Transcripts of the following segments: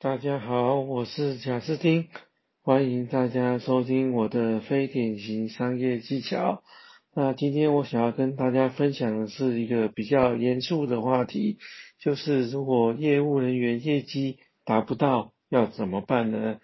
大家好，我是贾斯汀，欢迎大家收听我的非典型商业技巧。那今天我想要跟大家分享的是一个比较严肃的话题，就是如果业务人员业绩达不到，要怎么办呢？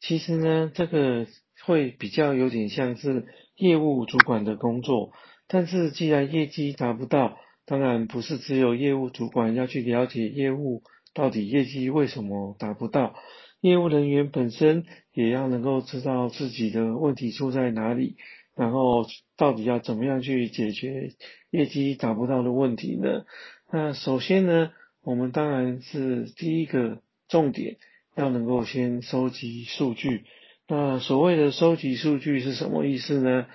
其实呢，这个会比较有点像是业务主管的工作，但是既然业绩达不到，当然不是只有业务主管要去了解业务。到底业绩为什么达不到？业务人员本身也要能够知道自己的问题出在哪里，然后到底要怎么样去解决业绩达不到的问题呢？那首先呢，我们当然是第一个重点要能够先收集数据。那所谓的收集数据是什么意思呢？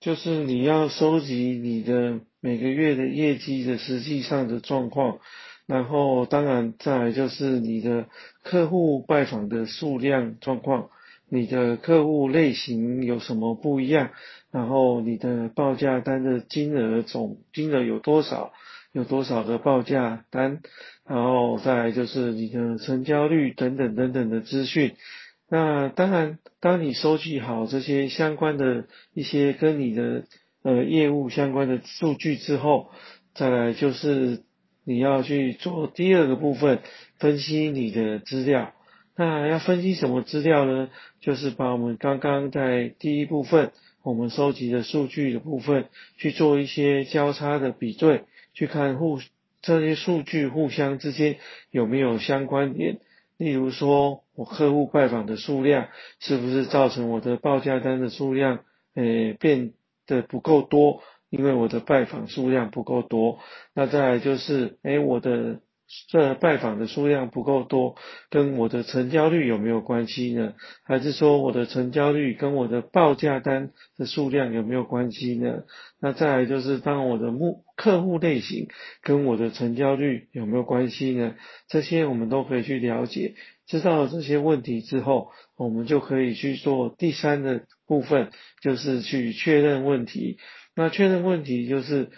就是你要收集你的每个月的业绩的实际上的状况。然后，当然，再来就是你的客户拜访的数量状况，你的客户类型有什么不一样？然后你的报价单的金额总金额有多少？有多少个报价单？然后再来就是你的成交率等等等等的资讯。那当然，当你收集好这些相关的一些跟你的呃业务相关的数据之后，再来就是。你要去做第二个部分，分析你的资料。那要分析什么资料呢？就是把我们刚刚在第一部分我们收集的数据的部分去做一些交叉的比对，去看互这些数据互相之间有没有相关点。例如说，我客户拜访的数量是不是造成我的报价单的数量诶变得不够多？因为我的拜访数量不够多，那再来就是，哎，我的这拜访的数量不够多，跟我的成交率有没有关系呢？还是说我的成交率跟我的报价单的数量有没有关系呢？那再来就是，当我的目客户类型跟我的成交率有没有关系呢？这些我们都可以去了解，知道了这些问题之后，我们就可以去做第三的部分，就是去确认问题。那确认问题就是，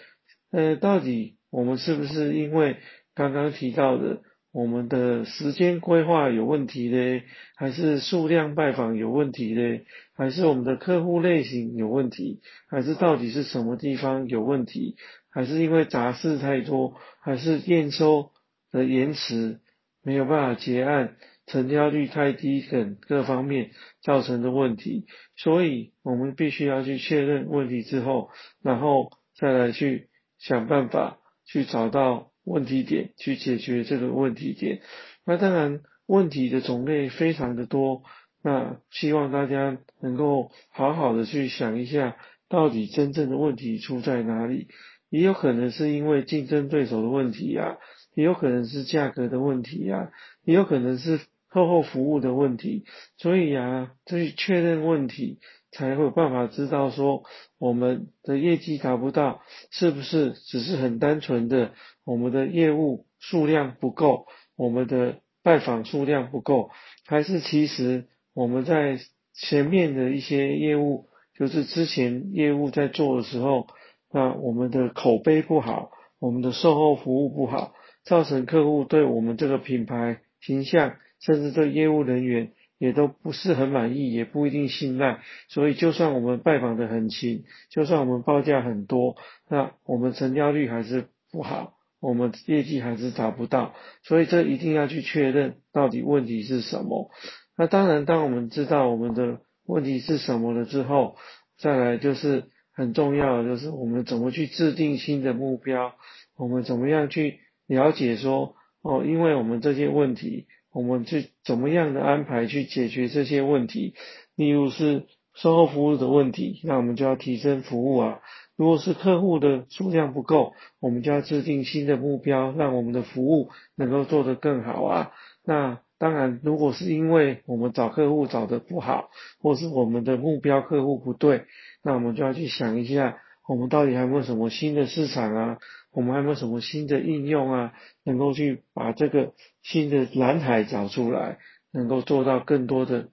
呃，到底我们是不是因为刚刚提到的我们的时间规划有问题嘞，还是数量拜访有问题嘞，还是我们的客户类型有问题，还是到底是什么地方有问题，还是因为杂事太多，还是验收的延迟没有办法结案？成交率太低等各方面造成的问题，所以我们必须要去确认问题之后，然后再来去想办法去找到问题点，去解决这个问题点。那当然问题的种类非常的多，那希望大家能够好好的去想一下，到底真正的问题出在哪里？也有可能是因为竞争对手的问题呀，也有可能是价格的问题呀，也有可能是。售后服务的问题，所以啊，这确认问题才会有办法知道说我们的业绩达不到，是不是只是很单纯的我们的业务数量不够，我们的拜访数量不够，还是其实我们在前面的一些业务，就是之前业务在做的时候，那我们的口碑不好，我们的售后服务不好，造成客户对我们这个品牌形象。甚至对业务人员也都不是很满意，也不一定信赖，所以就算我们拜访的很勤，就算我们报价很多，那我们成交率还是不好，我们业绩还是达不到，所以这一定要去确认到底问题是什么。那当然，当我们知道我们的问题是什么了之后，再来就是很重要的，就是我们怎么去制定新的目标，我们怎么样去了解说，哦，因为我们这些问题。我们去怎么样的安排去解决这些问题？例如是售后服务的问题，那我们就要提升服务啊。如果是客户的数量不够，我们就要制定新的目标，让我们的服务能够做得更好啊。那当然，如果是因为我们找客户找得不好，或是我们的目标客户不对，那我们就要去想一下，我们到底还有没有什么新的市场啊？我们还有没有什么新的应用啊？能够去把这个新的蓝海找出来，能够做到更多的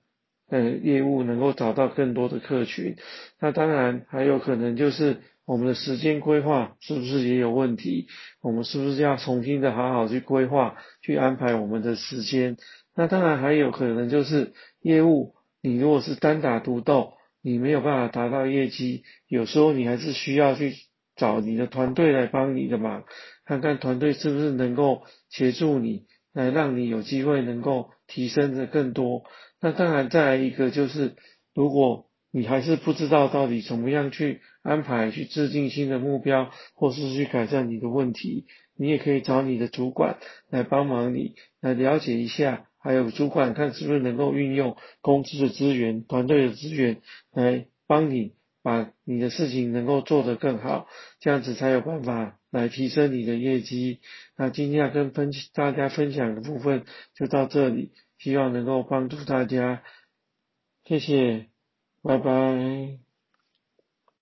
呃业务能够找到更多的客群。那当然还有可能就是我们的时间规划是不是也有问题？我们是不是要重新的好好去规划，去安排我们的时间？那当然还有可能就是业务，你如果是单打独斗，你没有办法达到业绩，有时候你还是需要去找你的团队来帮你的忙，看看团队是不是能够协助你，来让你有机会能够提升的更多。那当然再来一个就是，如果你还是不知道到底怎么样去安排、去制定新的目标，或是去改善你的问题，你也可以找你的主管来帮忙你，来了解一下。还有主管看是不是能够运用公司的资源、团队的资源来帮你把你的事情能够做得更好，这样子才有办法来提升你的业绩。那今天要跟分大家分享的部分就到这里，希望能够帮助大家，谢谢，拜拜。